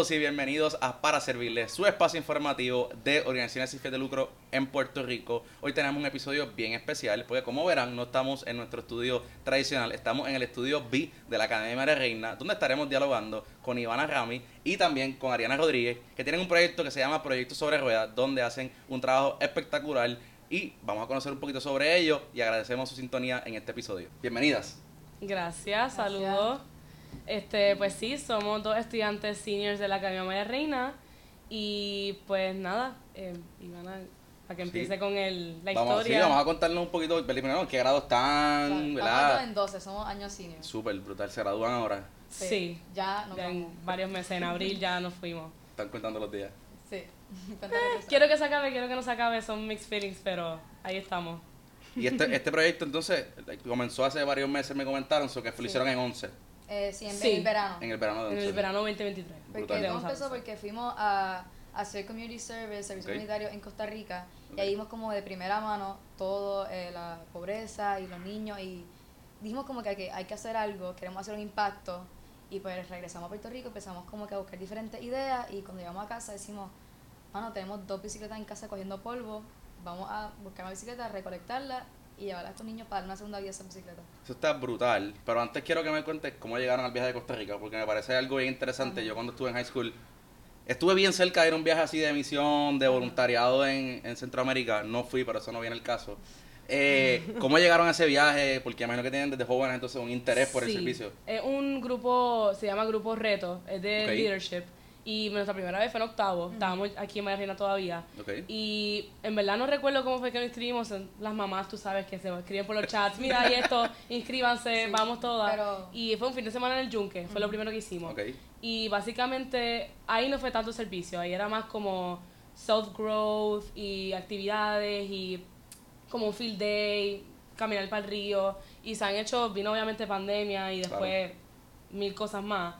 todos y bienvenidos a Para Servirles, su espacio informativo de organizaciones sin fines de lucro en Puerto Rico. Hoy tenemos un episodio bien especial porque como verán no estamos en nuestro estudio tradicional, estamos en el estudio B de la Academia María Reina, donde estaremos dialogando con Ivana Rami y también con Ariana Rodríguez, que tienen un proyecto que se llama Proyecto sobre Ruedas, donde hacen un trabajo espectacular y vamos a conocer un poquito sobre ello y agradecemos su sintonía en este episodio. Bienvenidas. Gracias, saludos. Este, pues sí, somos dos estudiantes seniors de la Academia María Reina y pues nada, eh, Ivana, para que empiece con el, la Vamos, sí, historia. vamos a contarnos un poquito, primero, en qué grado están, Estamos ¿verdad? en 12, somos años senior. Súper brutal, se gradúan ahora, Sí, Ya nos ya en vamos. varios meses, en abril ya nos fuimos. están contando los días. Sí. Qué Quiero que se acabe, quiero que no se acabe, son mixed feelings, pero ahí estamos. Y este, este proyecto entonces comenzó hace varios meses, me comentaron, so que lo Sí. hicieron en 11, Eh, sí, en, Sí. el verano. en el verano de En 11. el verano 2023. Porque todo empezó porque fuimos a, a hacer community service, servicio Ok. comunitario en Costa Rica y ahí vimos como de primera mano todo eh, la pobreza y los niños y dijimos como que hay, que hay que hacer algo, queremos hacer un impacto y pues regresamos a Puerto Rico, empezamos como que a buscar diferentes ideas y cuando llegamos a casa decimos, bueno, tenemos dos bicicletas en casa cogiendo polvo, vamos a buscar una bicicleta, recolectarla y llevarla a estos niños para dar una segunda vida a esa bicicleta. Eso está brutal, pero antes quiero que me cuentes cómo llegaron al viaje de Costa Rica, porque me parece algo bien interesante. Yo cuando estuve en high school, estuve bien cerca de ir a un viaje así de misión, de voluntariado en, en Centroamérica, no fui, pero eso no viene el caso. Eh, ¿Cómo llegaron a ese viaje? Porque imagino que tienen desde jóvenes entonces un interés por el servicio. Es un grupo, se llama Grupo Reto, es de leadership. Y nuestra primera vez fue en octavo, estábamos aquí en María Reina todavía. Ok. Y en verdad no recuerdo cómo fue que nos inscribimos. Las mamás, tú sabes, que se escriben por los chats. Mira, y esto, inscríbanse, Sí, vamos todas. pero- Y fue un fin de semana en el Yunque, fue lo primero que hicimos. Ok. Y básicamente ahí no fue tanto servicio, ahí era más como self-growth y actividades y como un field day, caminar para el río. Y se han hecho, vino obviamente pandemia y después mil cosas más.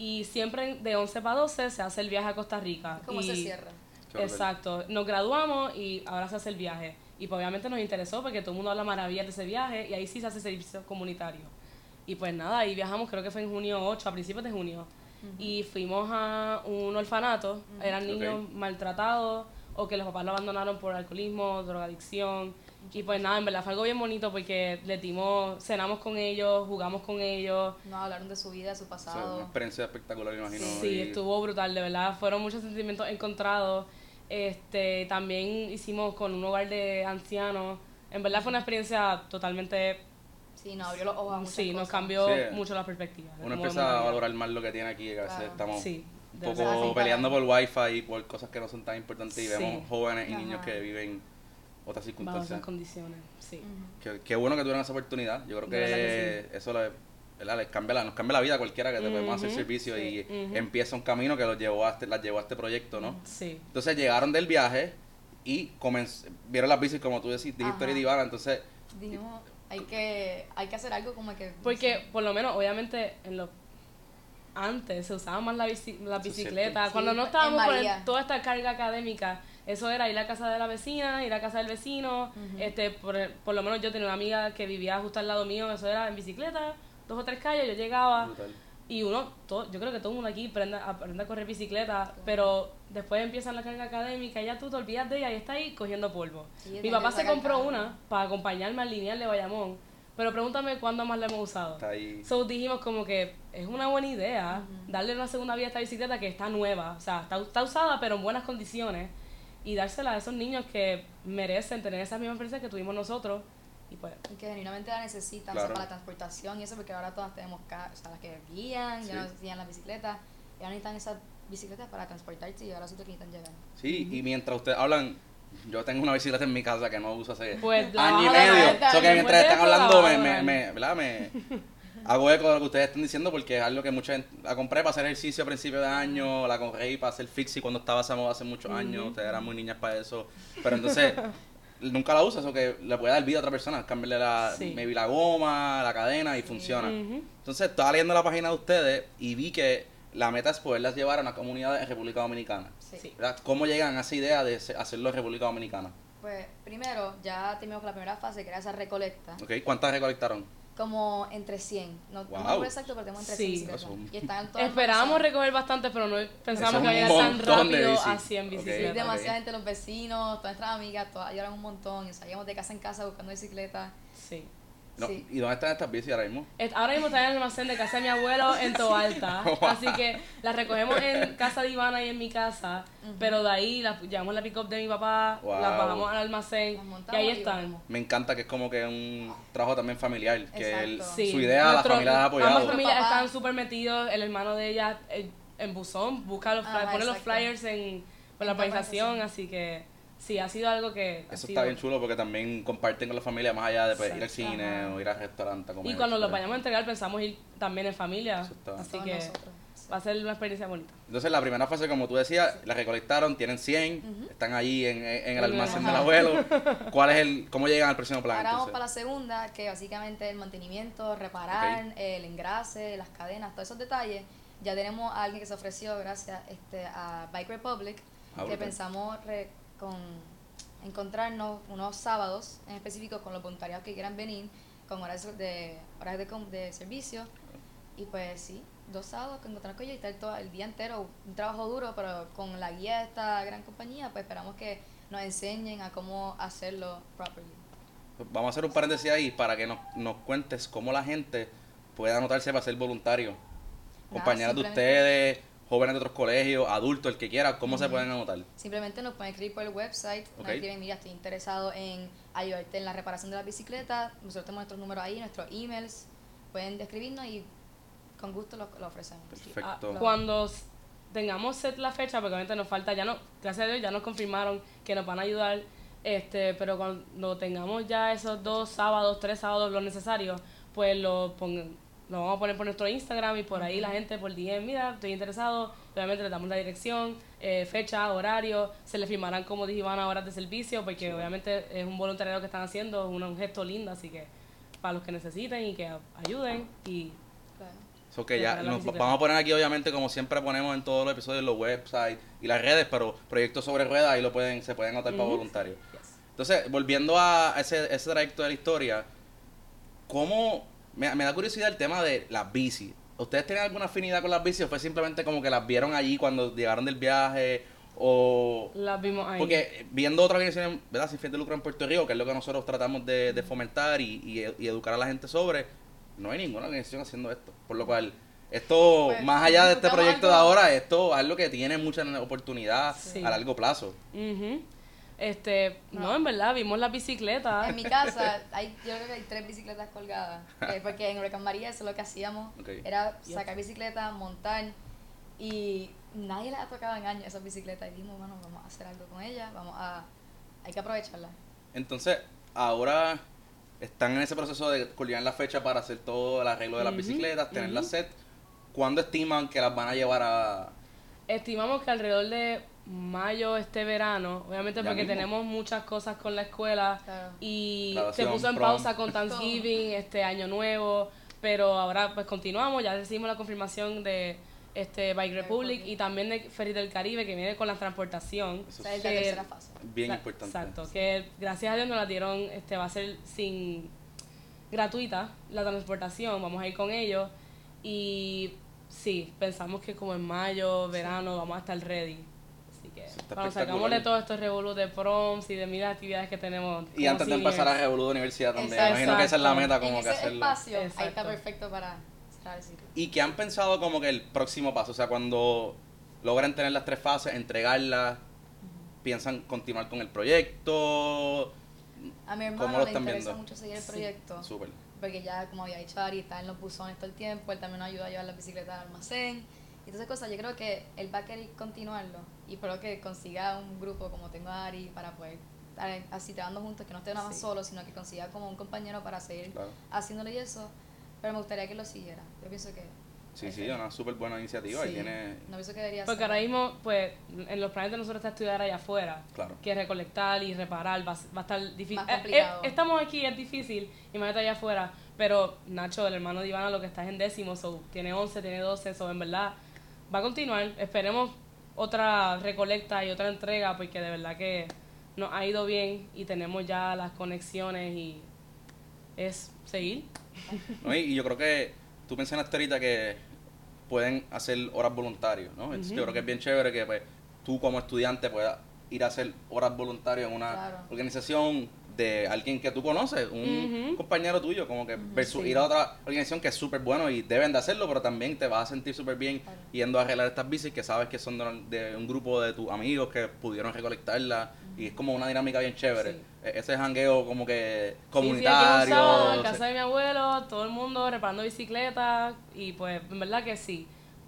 Y siempre de 11 para 12 se hace el viaje a Costa Rica. ¿Cómo y, se cierra? Exacto. Nos graduamos y ahora se hace el viaje. Y pues obviamente nos interesó porque todo el mundo habla maravillas de ese viaje y ahí sí se hace servicio comunitario. Y pues nada, ahí viajamos, creo que fue en junio 8, a principios de junio. Y fuimos a un orfanato, eran niños maltratados o que los papás lo abandonaron por alcoholismo, drogadicción. Y pues nada, en verdad fue algo bien bonito porque le dimos, cenamos con ellos, jugamos con ellos. Nos hablaron de su vida, de su O sea, una pasado. experiencia espectacular, imagino. Sí, y- estuvo brutal, de verdad. Fueron muchos sentimientos encontrados. Este, también hicimos con un hogar de ancianos. En verdad fue una experiencia totalmente... Sí, nos abrió los ojos a muchas Sí, nos cambió Sí. mucho la perspectiva. Uno empieza a valorar más lo que tiene aquí, que a veces Claro. estamos Sí, un poco peleando por wifi y por cosas que no son tan importantes y Sí. vemos jóvenes y Ajá. niños que viven otras Bajo circunstancias. esas condiciones, sí. Qué, qué bueno que tuvieron esa oportunidad. Yo creo que, que eso le, ¿verdad? les cambia la, nos cambia la vida a cualquiera que te podemos hacer servicio y sí, empieza un camino que los llevó a este, las llevó a este proyecto, ¿no? Sí. Entonces llegaron del viaje y comenz- vieron las bicis como tú decís, dijiste Ajá. ahorita, Ivana, entonces Dijimos, hay que, hay que hacer algo como que... Porque por lo menos, obviamente, en los antes se usaba más la, bici, la bicicleta. Cuando Sí, no estábamos con el- toda esta carga académica, eso era ir a casa de la vecina, ir a casa del vecino. este por, por lo menos yo tenía una amiga que vivía justo al lado mío, eso era en bicicleta, dos o tres calles, yo llegaba. brutal. Y uno, todo, yo creo que todo el mundo aquí aprende, aprende a correr bicicleta, pero después empieza la carga académica y ya tú te olvidas de ella y está ahí cogiendo polvo. Mi papá se compró una para acompañarme al lineal de Bayamón, pero pregúntame cuándo más la hemos usado. Está ahí. So dijimos como que es una buena idea darle una segunda vida a esta bicicleta que está nueva, o sea, está, está usada pero en buenas condiciones y dársela a esos niños que merecen tener esas mismas experiencias que tuvimos nosotros y pues Y que genuinamente la necesitan, Claro. o sea, para la transportación y eso, porque ahora todas tenemos o sea, las que guían, Sí. ya no guían las bicicletas, y ahora necesitan esas bicicletas para transportarse y llegar a los sitios que necesitan llegar. Sí, y mientras ustedes hablan, yo tengo una bicicleta en mi casa que no uso hace Pues, año y medio. adorar. So que mientras están eso, la hablando, me, me, me, ¿verdad? me hago eco de lo que ustedes están diciendo porque es algo que mucha gente la compré para hacer ejercicio a principios de año, la compré para hacer fixie cuando estaba esa moda hace muchos años, ustedes eran muy niñas para eso, pero entonces nunca la uso, eso que le puede dar vida a otra persona, cambiarle la, Sí. maybe la goma, la cadena y funciona. Entonces estaba leyendo la página de ustedes y vi que la meta es poderlas llevar a una comunidad en República Dominicana. ¿Cómo llegan a esa idea de hacerlo en República Dominicana? Pues primero, ya terminamos con la primera fase, que era esa recolecta. ¿Ok? ¿Cuántas recolectaron? Como entre 100. No, no me Wow. acuerdo exacto, pero tenemos entre 100 Sí. bicicletas. Y están todas Esperábamos organizadas. recoger bastantes, pero no pensábamos que iba a un llegar tan rápido a 100 Ok. bicicletas. Demasiada ok. gente, los vecinos, todas nuestras amigas, todas ayudaron un montón. Y salíamos de casa en casa buscando bicicletas. Sí. No, Sí. ¿Y dónde están estas bicis ahora mismo? Ahora mismo está en el almacén de casa de mi abuelo en Toalta. Wow. Así que las recogemos en casa de Ivana y en mi casa. Pero de ahí las llevamos la pick-up de mi papá, Wow. las bajamos al almacén y ahí están. Me encanta que es como que un trabajo también familiar, que el-. Sí. su idea la Nuestro- familia la ha apoyado. Ambas familias están súper metidos. El hermano de ella eh, en buzón busca los flyers, Ajá, pone los flyers en, la En la organización. Así que sí, ha sido algo que. Eso sido- está bien chulo porque también comparten con la familia más allá de pues, ir al cine Ajá. o ir al restaurante a comer. Y cuando lo vayamos a entregar, pensamos ir también en familia. Eso está- Así Todos que nosotros. va a ser una experiencia bonita. Entonces la primera fase, como tú decías, la recolectaron, tienen 100, están allí en, en el Ajá. almacén del abuelo. ¿Cuál es el, ¿Cómo llegan al próximo plan? Ahora vamos para la segunda, que básicamente el mantenimiento, reparar, el engrase, las cadenas, todos esos detalles. Ya tenemos a alguien que se ofreció gracias este, a Bike Republic, Ah, que brutal. pensamos re- con encontrarnos unos sábados en específico con los voluntariados que quieran venir, con horas de, horas de, de servicio. Y pues sí, dos sábados que encontrarnos con ellos y estar todo el día entero, un trabajo duro, pero con la guía de esta gran compañía, pues esperamos que nos enseñen a cómo hacerlo properly. Vamos a hacer un paréntesis ahí para que nos, nos cuentes cómo la gente puede anotarse para ser voluntario. Compañeras de ustedes, jóvenes de otros colegios, adultos, el que quiera, ¿cómo se pueden anotar? Simplemente nos pueden escribir por el website, nos Ok. escriben, mira, estoy interesado en ayudarte en la reparación de la bicicleta, nosotros tenemos nuestros números ahí, nuestros emails, pueden escribirnos y con gusto lo, lo ofrecemos. Perfecto. Ah, cuando tengamos set la fecha, porque obviamente nos falta, ya no, gracias a Dios ya nos confirmaron que nos van a ayudar, este, pero cuando tengamos ya esos dos sábados, tres sábados, lo necesario, pues lo, pon- lo vamos a poner por nuestro Instagram y por ahí la gente por DM, mira, estoy interesado, obviamente le damos la dirección, eh, fecha, horario, se le firmarán como dije Ivana horas de servicio, porque obviamente es un voluntariado que están haciendo, es un, un gesto lindo, así que para los que necesiten y que ayuden y Claro. So que ya nos vamos a poner aquí, obviamente, como siempre ponemos en todos los episodios, los websites y las redes, pero proyectos sobre ruedas ahí lo pueden, se pueden anotar para Ujú. voluntarios. yes. Entonces, volviendo a ese, ese trayecto de la historia, ¿cómo? Me, me da curiosidad el tema de las bicis. ¿Ustedes tienen alguna afinidad con las bicis o fue simplemente como que las vieron allí cuando llegaron del viaje? O... las vimos ahí. Porque viendo otras organizaciones, ¿verdad? Sin fin de lucro en Puerto Rico, que es lo que nosotros tratamos de, de fomentar y, y- y educar a la gente sobre, no hay ninguna organización haciendo esto. Por lo cual, esto, Pues, más allá de este proyecto de ahora, esto es algo que tiene mucha oportunidad Sí. a largo plazo. Ujú. Este, no, en verdad, vimos las bicicletas. En mi casa, hay, yo creo que hay tres bicicletas colgadas, eh, porque en Huracán María eso es lo que hacíamos, era sacar bicicletas, montar, y nadie les ha tocado en años esas bicicletas, y dijimos, bueno, vamos a hacer algo con ellas, vamos a, hay que aprovecharlas. Entonces, ahora están en ese proceso de coordinar la fecha para hacer todo el arreglo de las bicicletas, tener ujú. las set. ¿Cuándo estiman que las van a llevar a...? Estimamos que alrededor de mayo este verano, obviamente Ya porque mismo. tenemos muchas cosas con la escuela Claro. y Graduación, se puso en prom. pausa con Thanksgiving, este año nuevo, pero ahora pues continuamos, ya recibimos la confirmación de este Bike Republic y también de Ferry del Caribe que viene con la transportación. Eso es la tercera fase. Bien La- importante. Exacto, que gracias a Dios nos la dieron, este va a ser sin gratuita la transportación, vamos a ir con ellos y sí, pensamos que como en mayo, verano vamos a estar ready. Así que espectacular. sacamos de todos estos revolus de proms y de mil actividades que tenemos. Y antes de empezar a Revolú de Universidad también. Exacto. Imagino que esa es la meta como en que ese hacerlo. espacio, ahí está perfecto para cerrar el ciclo. ¿Y qué han pensado como que el próximo paso? O sea, cuando logran tener las tres fases, entregarlas, piensan continuar con el proyecto. A mi ¿Cómo hermano le interesa viendo? mucho seguir el proyecto. Súper. porque ya como había dicho Ari, está en los buzones todo el tiempo, él también nos ayuda a llevar las bicicletas al almacén y todas esas cosas, yo creo que él va a querer continuarlo y espero que consiga un grupo como tengo a Ari para poder estar así trabajando juntos, que no esté nada más Sí. solo, sino que consiga como un compañero para seguir Claro. haciéndole y eso, pero me gustaría que lo siguiera, yo pienso que Sí, sí, una súper buena iniciativa. Y Sí. tiene. no pienso que debería Porque ser. ahora mismo, pues, en los planes de nosotros está estudiar allá afuera. Claro. Que recolectar y reparar va, a- va a estar difícil. Más Eh, eh, estamos aquí, es difícil, imagínate allá afuera. Pero Nacho, el hermano de Ivana, lo que está es en décimo, so, tiene 11, tiene 12, so, en verdad va a continuar. Esperemos otra recolecta y otra entrega, porque de verdad que nos ha ido bien y tenemos ya las conexiones y es seguir. ¿no? Y, yo creo que tú mencionaste ahorita que pueden hacer horas voluntarias, ¿no? Entonces, Yo creo que es bien chévere que pues, tú como estudiante puedas ir a hacer horas voluntarias en una Claro. organización de alguien que tú conoces, un compañero tuyo, como que versus sí. ir a otra organización que es súper bueno y deben de hacerlo, pero también te vas a sentir súper bien Claro. yendo a arreglar estas bicis que sabes que son de, de un grupo de tus amigos que pudieron recolectarlas y es como una dinámica bien chévere. Sí. E- Ese jangueo como que Sí, sí, comunitario. aquí en casa de mi abuelo, todo el mundo reparando bicicletas y pues en verdad que sí.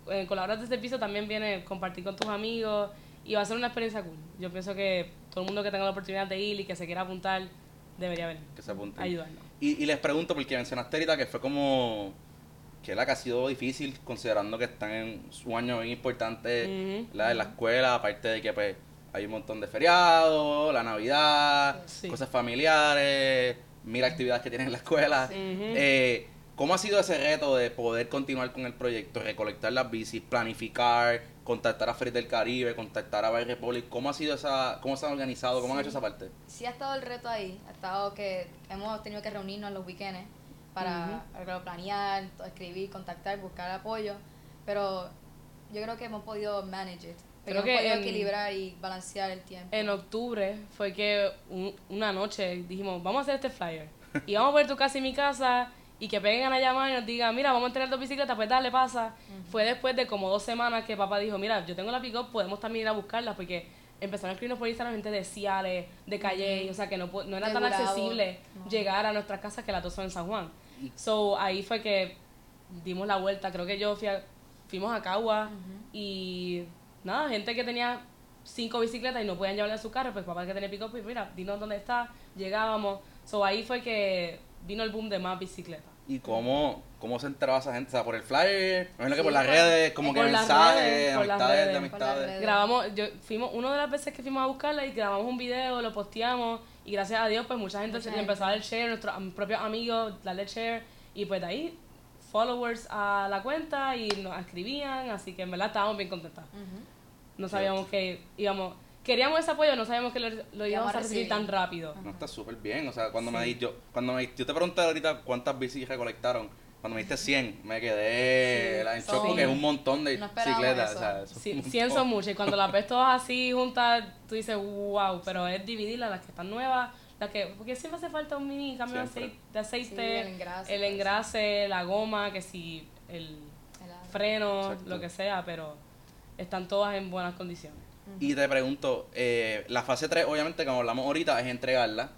En colaborar de este piso también viene compartir con tus amigos y va a ser una experiencia cool. Yo pienso que todo el mundo que tenga la oportunidad de ir y que se quiera apuntar debería venir. que se apunten. Ayudarnos. Y, y les pregunto, porque mencionaste ahorita que fue como que la que ha sido difícil, considerando que están en su año bien importante Ujú. ¿verdad? en la escuela, aparte de que pues hay un montón de feriados, la Navidad, Sí. cosas familiares, mil actividades que tienen en la escuela. Eh, ¿Cómo ha sido ese reto de poder continuar con el proyecto, recolectar las bicis, planificar, contactar a Fred del Caribe, contactar a Bay Republic? ¿Cómo ha sido esa, cómo se han organizado, cómo han Sí. hecho esa parte? Sí ha estado el reto ahí, ha estado que hemos tenido que reunirnos en los weekends para algo, planear, to- escribir, contactar, buscar apoyo, pero yo creo que hemos podido manage it, Creo hemos que podido en- equilibrar y balancear el tiempo. En octubre fue que un- una noche dijimos, vamos a hacer este flyer. Y vamos a poner tu casa y mi casa y que peguen a la llamada y nos digan, mira, vamos a tener dos bicicletas, pues dale, pasa. Fue después de como dos semanas que papá dijo, mira, yo tengo la pick podemos también ir a buscarla porque empezaron a escribirnos por Instagram gente de Ciales, de Calle, o sea que no, no era De tan accesible llegar a nuestras casas que las dos son en San Juan. So ahí fue que dimos la vuelta, creo que yo fui a- fuimos a Cagua y nada, gente que tenía cinco bicicletas y no podían llevarle a su carro, pues papá que tenía pick pues mira, dinos dónde está, llegábamos. So ahí fue que vino el boom de más bicicletas. ¿Y cómo, cómo se enteraba esa gente? O sea, por el flyer, me imagino que Sí, por las redes, como que mensajes, redes, por las amistades de redes. Amistades. Grabamos, yo fuimos una de las veces que fuimos a buscarla y grabamos un video, lo posteamos y gracias a Dios pues mucha gente se le empezó a dar share, nuestros propios amigos darle share y pues de ahí followers a la cuenta y nos escribían, así que en verdad estábamos bien contentas. No sabíamos que íbamos, queríamos ese apoyo, no sabíamos que lo, lo íbamos a recibir tan rápido. No, está súper bien. O sea, cuando me Sí. di, yo, cuando me, yo te pregunté ahorita cuántas bicis recolectaron, cuando me diste 100, me quedé Sí. la en shock porque es un montón de No bicicletas. eso. O sea, eso es Sí, un 100 montón. son muchas y cuando las ves todas así juntas, tú dices, wow, pero es dividirlas, las que están nuevas, las que, porque siempre hace falta un mini cambio de Siempre. aceite, de aceite, Sí, el engrase, el eso. engrase, la goma, que si el El freno, Exacto. lo que sea, pero están todas en buenas condiciones. Y te pregunto, eh, la fase 3, obviamente, como hablamos ahorita, es entregarla.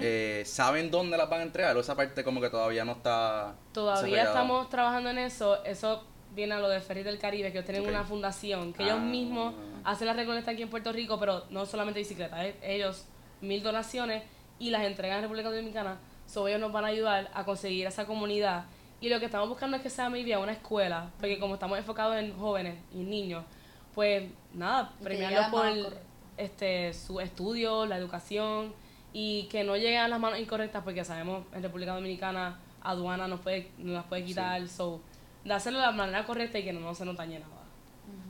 Eh, ¿Saben dónde las van a entregar? O esa parte como que todavía no está Todavía estamos trabajando en eso. Eso viene a lo de Ferry del Caribe, que ellos tienen una fundación, que Ah. ellos mismos hacen la recolecta aquí en Puerto Rico, pero no solamente bicicletas, es- ellos mil donaciones y las entregan en República Dominicana. So ellos nos van a ayudar a conseguir esa comunidad. Y lo que estamos buscando es que sea maybe a una escuela, porque como estamos enfocados en jóvenes y niños, pues nada, premiarlos por este su estudio, la educación y que no lleguen a las manos incorrectas porque sabemos en República Dominicana aduana nos puede nos las puede quitar, so de hacerlo de la manera correcta y que no, no se nos dañe nada.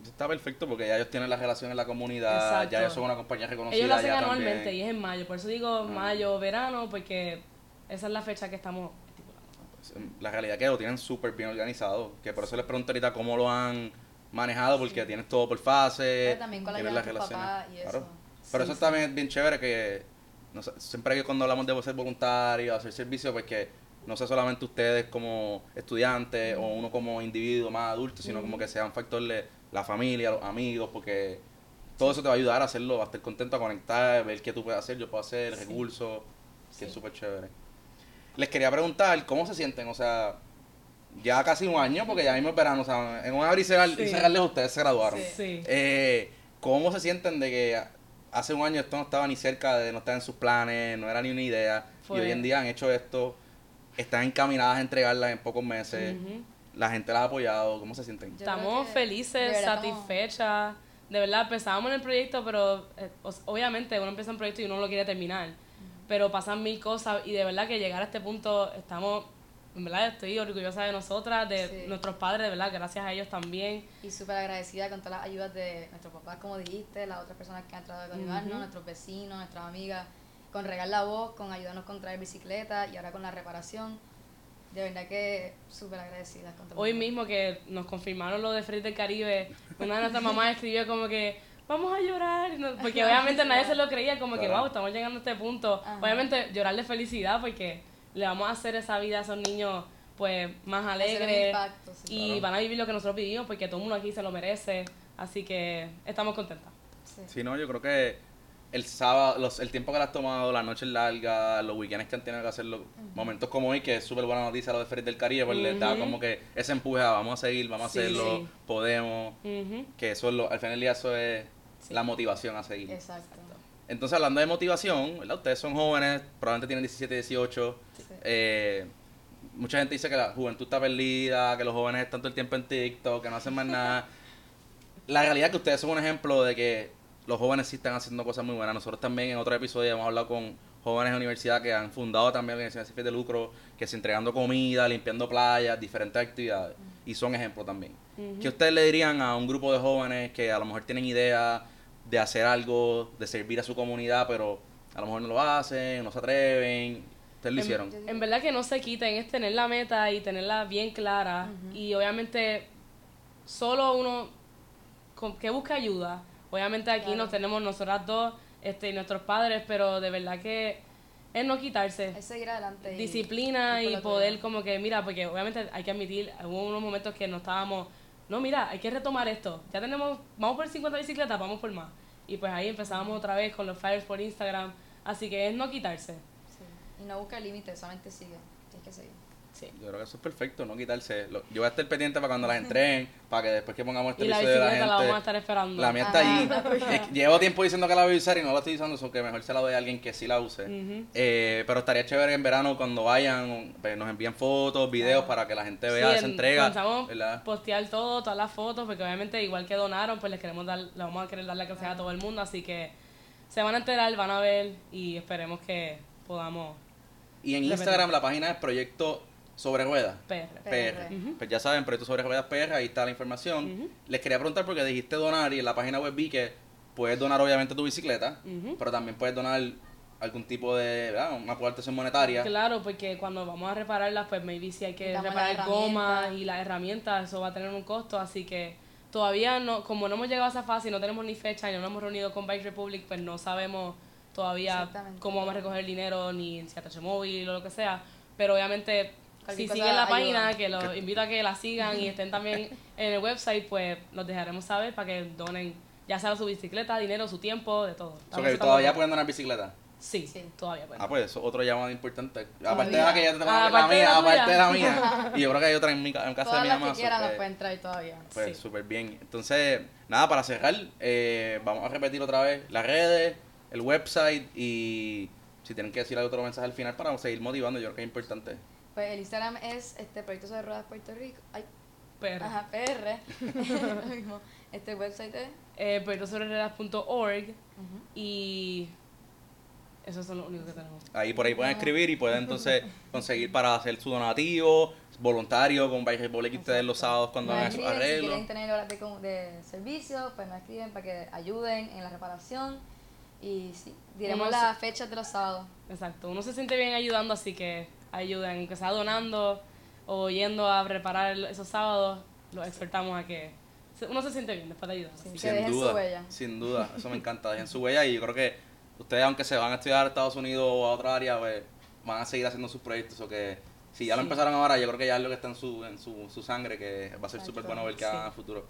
Está perfecto porque ya ellos tienen la relación en la comunidad, Exacto. ya ellos son una compañía reconocida. Ellos lo hacen anualmente también. y es en mayo, por eso digo mayo, verano, porque esa es la fecha que estamos estipulando. La realidad es que lo tienen súper bien organizado, que por eso les pregunto ahorita cómo lo han manejado, porque tienes todo por fase, Pero también con la tus papás y eso. Pero Sí, eso sí. también es bien chévere que no sé, siempre que cuando hablamos de ser voluntario, hacer servicio, pues que no sea solamente ustedes como estudiantes o uno como individuo más adulto, sino como que sea un factor de la familia, los amigos, porque todo eso te va a ayudar a hacerlo, a estar contento, a conectar, ver qué tú puedes hacer, yo puedo hacer, recursos, que es súper chévere. Les quería preguntar, ¿cómo se sienten? O sea, ya casi un año, porque ya mismo es verano, o sea, en un abrir y cerrar, y Sí. cerrarles ustedes se graduaron. Sí. Sí. Eh, ¿Cómo se sienten de que hace un año esto no estaba ni cerca de no estar en sus planes, no era ni una idea, Fue- y hoy en día han hecho esto, están encaminadas a entregarlas en pocos meses, la gente las ha apoyado, ¿cómo se sienten? Yo Estamos que, felices, verdad, satisfechas. De verdad, empezábamos en el proyecto, pero eh, obviamente uno empieza un proyecto y uno lo quiere terminar. Pero pasan mil cosas y de verdad que llegar a este punto estamos, verdad estoy orgullosa de nosotras, de Sí. nuestros padres, de verdad, gracias a ellos también. Y súper agradecida con todas las ayudas de nuestros papás, como dijiste, las otras personas que han tratado de ayudarnos, Ujú. nuestros vecinos, nuestras amigas. con regar la voz, con ayudarnos con traer bicicleta y ahora con la reparación. De verdad que súper agradecidas con todo el Hoy mismo que nos confirmaron lo de Fred del Caribe, una de nuestras mamás escribió como que vamos a llorar, porque obviamente nadie se lo creía, como que wow, estamos llegando a este punto. Ajá. Obviamente llorar de felicidad porque le vamos a hacer esa vida a esos niños pues más Hacer alegres impacto, sí. y Claro. van a vivir lo que nosotros vivimos porque todo el mundo aquí se lo merece, así que estamos contentas. Sí. Si no, yo creo que el sábado, los, el tiempo que le has tomado, las noches largas, los weekends que han tenido que hacerlo, momentos como hoy, que es súper buena noticia lo de Fred del Caribe, pues les da como que ese empuje a vamos a seguir, vamos Sí, a hacerlo, sí. podemos, que eso es lo, al final del día eso es Sí. la motivación a seguir. Exacto. Entonces, hablando de motivación, ¿verdad? Ustedes son jóvenes, probablemente tienen 17, 18. Sí. Eh, mucha gente dice que la juventud está perdida, que los jóvenes están todo el tiempo en TikTok, que no hacen más nada. La realidad es que ustedes son un ejemplo de que los jóvenes sí están haciendo cosas muy buenas. Nosotros también en otro episodio hemos hablado con jóvenes de universidad que han fundado también organizaciones de lucro, que se entregando comida, limpiando playas, diferentes actividades. Y son ejemplos también. ¿Qué ustedes le dirían a un grupo de jóvenes que a lo mejor tienen idea de hacer algo, de servir a su comunidad, pero a lo mejor no lo hacen, no se atreven? ¿Ustedes lo En- hicieron? En verdad que no se quiten, es tener la meta y tenerla bien clara. Ujú. Y obviamente, solo uno con, que busca ayuda. Obviamente aquí Claro. nos tenemos nosotras dos este, y nuestros padres, pero de verdad que es no quitarse. Es seguir adelante. Disciplina y y poder tuyo. como que, mira, porque obviamente hay que admitir, hubo unos momentos que no estábamos, no, mira, hay que retomar esto. Ya tenemos, vamos por 50 bicicletas, vamos por más. Y pues ahí empezamos otra vez con los fires por Instagram. Así que es no quitarse. Sí. No busca límites, solamente sigue. Tienes que seguir. Sí. Yo creo que eso es perfecto, no quitarse. Lo- Yo voy a estar pendiente para cuando las entreguen, para que después que pongamos este Y la de la gente... la vamos a estar esperando. La mía está Ah, que Llevo tiempo diciendo que la voy a usar y no la estoy usando, eso que mejor se la doy a alguien que sí la use. Eh, pero estaría chévere en verano cuando vayan, pues, nos envíen fotos, videos para que la gente Sí, vea esa en- entrega. Postear todo, todas las fotos, porque obviamente igual que donaron, pues les queremos dar, le vamos a querer dar la gracias a todo el mundo, así que se van a enterar, van a ver y esperemos que podamos Y en. Instagram la página es Proyecto Sobre Ruedas. PR. PR. Pues ya saben, Proyecto Sobre Ruedas PR, ahí está la información. Les quería preguntar porque dijiste donar y en la página web vi que puedes donar obviamente tu bicicleta, pero también puedes donar algún tipo de, ¿verdad? Una aportación monetaria. Claro, porque cuando vamos a repararlas, pues maybe si hay que reparar las goma herramientas. y las herramientas, eso va a tener un costo, así que todavía no, como no hemos llegado a esa fase y no tenemos ni fecha y no nos hemos reunido con Bike Republic, pues no sabemos todavía cómo vamos a recoger el dinero, ni si atache móvil o lo que sea, pero obviamente Cualquier si siguen la ayuda. página, que los invito a que la sigan y estén también en el website, pues los dejaremos saber para que donen ya sea su bicicleta, dinero, su tiempo, de todo. Todavía pueden donar bicicleta. Sí, Sí. todavía pueden. Ah, pues eso, otro llamado importante. Todavía. Aparte de la que ya te tengo Ah, la de mía, la aparte de la mía. Y yo creo que hay otra en, mi, en casa de Todas mi las mamá. que quieran las que, pueden traer todavía. Pues Sí. súper bien. Entonces, nada, para cerrar, eh, vamos a repetir otra vez las redes, el website y si tienen que decir algún otro mensaje al final para seguir motivando, yo creo que es importante. Pues el Instagram es este Proyecto sobre Ruedas Puerto Rico. Ay, PR. ajá, PR. Lo mismo. Este website es. eh, proyectosobreredes.org ujú. y esos son los únicos que tenemos. Ahí por ahí pueden escribir y pueden entonces conseguir para hacer su donativo, voluntario con Republic y ustedes los sábados cuando hagan sus escriben, Si arreglos. quieren tener horas de, de servicio, pues nos escriben para que ayuden en la reparación. Y sí, diremos Uno las fechas de los sábados. Exacto, uno se siente bien ayudando, así que ayuden, aunque sea donando o yendo a reparar esos sábados, los exhortamos a que se- uno se siente bien después de ayudar. Sí. así Que Sin dejen su duda, huella. sin duda, eso me encanta, dejen su huella y yo creo que ustedes aunque se van a estudiar a Estados Unidos o a otra área, pues, van a seguir haciendo sus proyectos o que si ya lo Sí. empezaron ahora, yo creo que ya es lo que está en su, en su, su sangre, que va a ser súper bueno ver que Sí. hagan a futuro.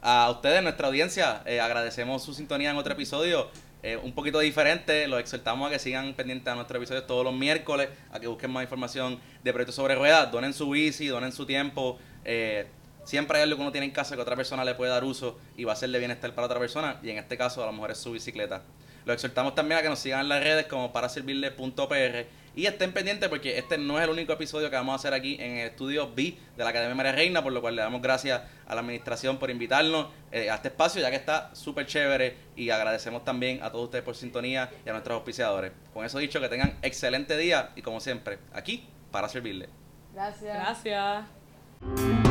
A ustedes, nuestra audiencia, eh, agradecemos su sintonía en otro episodio. Eh, un poquito diferente, los exhortamos a que sigan pendientes a nuestros episodios todos los miércoles, a que busquen más información de proyectos sobre ruedas, donen su bici, donen su tiempo. eh, siempre hay algo que uno tiene en casa que otra persona le puede dar uso y va a de bienestar para otra persona, y en este caso a lo mejor es su bicicleta. Los exhortamos también a que nos sigan en las redes como para servirle.pr y estén pendientes porque este no es el único episodio que vamos a hacer aquí en el estudio B de la Academia María Reina, por lo cual le damos gracias a la administración por invitarnos eh, a este espacio, ya que está súper chévere y agradecemos también a todos ustedes por sintonía y a nuestros auspiciadores. Con eso dicho, que tengan excelente día y como siempre, aquí para servirle. Gracias. Gracias.